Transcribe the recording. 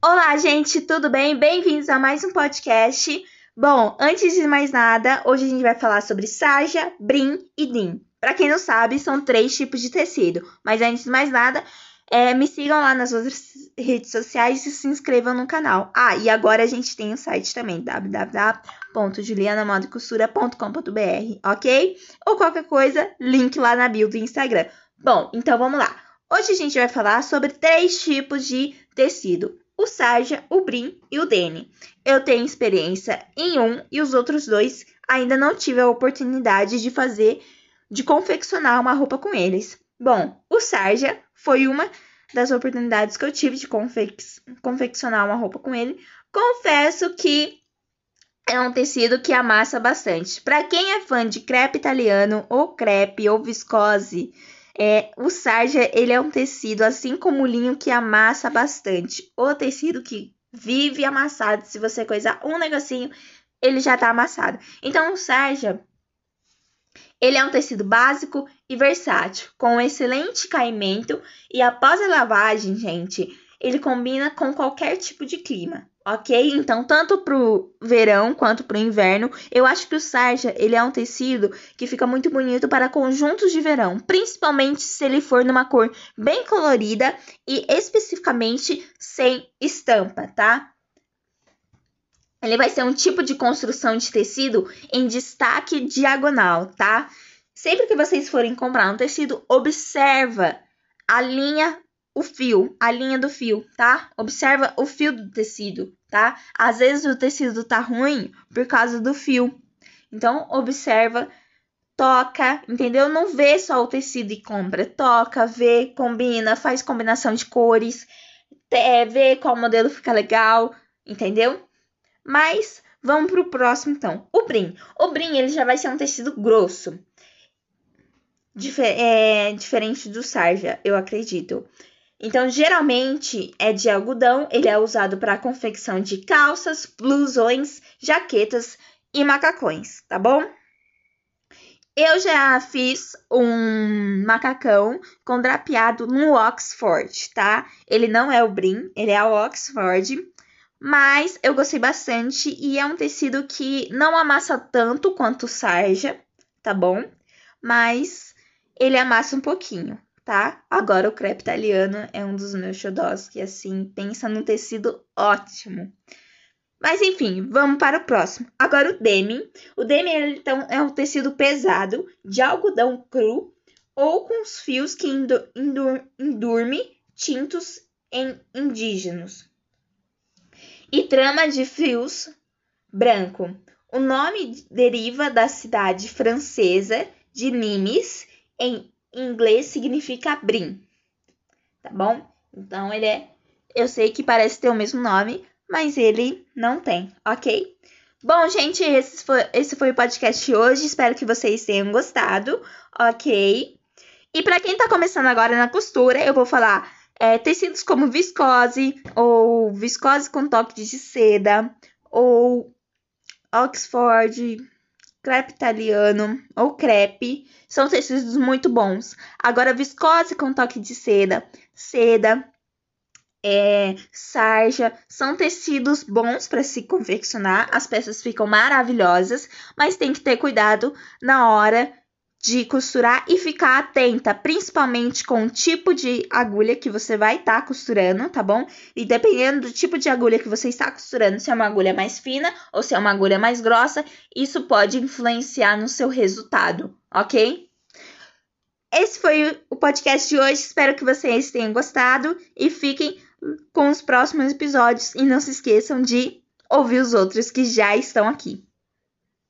Olá, gente, tudo bem? Bem-vindos a mais um podcast. Bom, antes de mais nada, hoje a gente vai falar sobre sarja, brim e dim. Para quem não sabe, são três tipos de tecido. Mas antes de mais nada, é, me sigam lá nas outras redes sociais e se inscrevam no canal. Ah, e agora a gente tem o um site também, www.julianamodacostura.com.br, ok? Ou qualquer coisa, link lá na bio do Instagram. Bom, então vamos lá. Hoje a gente vai falar sobre três tipos de tecido: o sarja, o brim e o dene. Eu tenho experiência em um e os outros dois ainda não tive a oportunidade de fazer, de confeccionar uma roupa com eles. Bom, o sarja foi uma das oportunidades que eu tive de confec confeccionar uma roupa com ele. Confesso que é um tecido que amassa bastante. Para quem é fã de crepe italiano ou crepe ou viscose, é, o sarja ele é um tecido assim como o linho que amassa bastante. O tecido que vive amassado. Se você coisar um negocinho, ele já tá amassado. Então o sarja ele é um tecido básico e versátil, com um excelente caimento e após a lavagem, gente, ele combina com qualquer tipo de clima, ok? Então, tanto pro verão quanto pro inverno, eu acho que o sarja, ele é um tecido que fica muito bonito para conjuntos de verão, principalmente se ele for numa cor bem colorida e especificamente sem estampa, tá? Ele vai ser um tipo de construção de tecido em destaque diagonal, tá? Sempre que vocês forem comprar um tecido, observa a linha, o fio, a linha do fio, tá? Observa o fio do tecido, tá? Às vezes o tecido tá ruim por causa do fio. Então, observa, toca, entendeu? Não vê só o tecido e compra. Toca, vê, combina, faz combinação de cores, é, vê qual modelo fica legal, entendeu? Mas vamos para o próximo então. O brim. O brim ele já vai ser um tecido grosso. Difer é, diferente do sarja, eu acredito. Então, geralmente é de algodão, ele é usado para confecção de calças, blusões, jaquetas e macacões, tá bom? Eu já fiz um macacão com drapeado no Oxford, tá? Ele não é o Brim, ele é o Oxford. Mas eu gostei bastante e é um tecido que não amassa tanto quanto sarja, tá bom? Mas ele amassa um pouquinho, tá? Agora o crepe italiano é um dos meus xodós que assim pensa num tecido ótimo. Mas enfim, vamos para o próximo. Agora o demi. O demi então é um tecido pesado de algodão cru ou com os fios que endurme tintos em indígenas e trama de fios branco. O nome deriva da cidade francesa de Nimes, em inglês significa brim. Tá bom? Então ele é. Eu sei que parece ter o mesmo nome, mas ele não tem, ok? Bom, gente, esse foi, esse foi o podcast de hoje. Espero que vocês tenham gostado, ok? E para quem tá começando agora na costura, eu vou falar é, tecidos como viscose, ou viscose com toque de seda, ou Oxford, crepe italiano ou crepe, são tecidos muito bons. Agora, viscose com toque de seda, seda, é, sarja, são tecidos bons para se confeccionar, as peças ficam maravilhosas, mas tem que ter cuidado na hora de costurar e ficar atenta, principalmente com o tipo de agulha que você vai estar tá costurando, tá bom? E dependendo do tipo de agulha que você está costurando, se é uma agulha mais fina ou se é uma agulha mais grossa, isso pode influenciar no seu resultado, ok? Esse foi o podcast de hoje. Espero que vocês tenham gostado e fiquem com os próximos episódios e não se esqueçam de ouvir os outros que já estão aqui.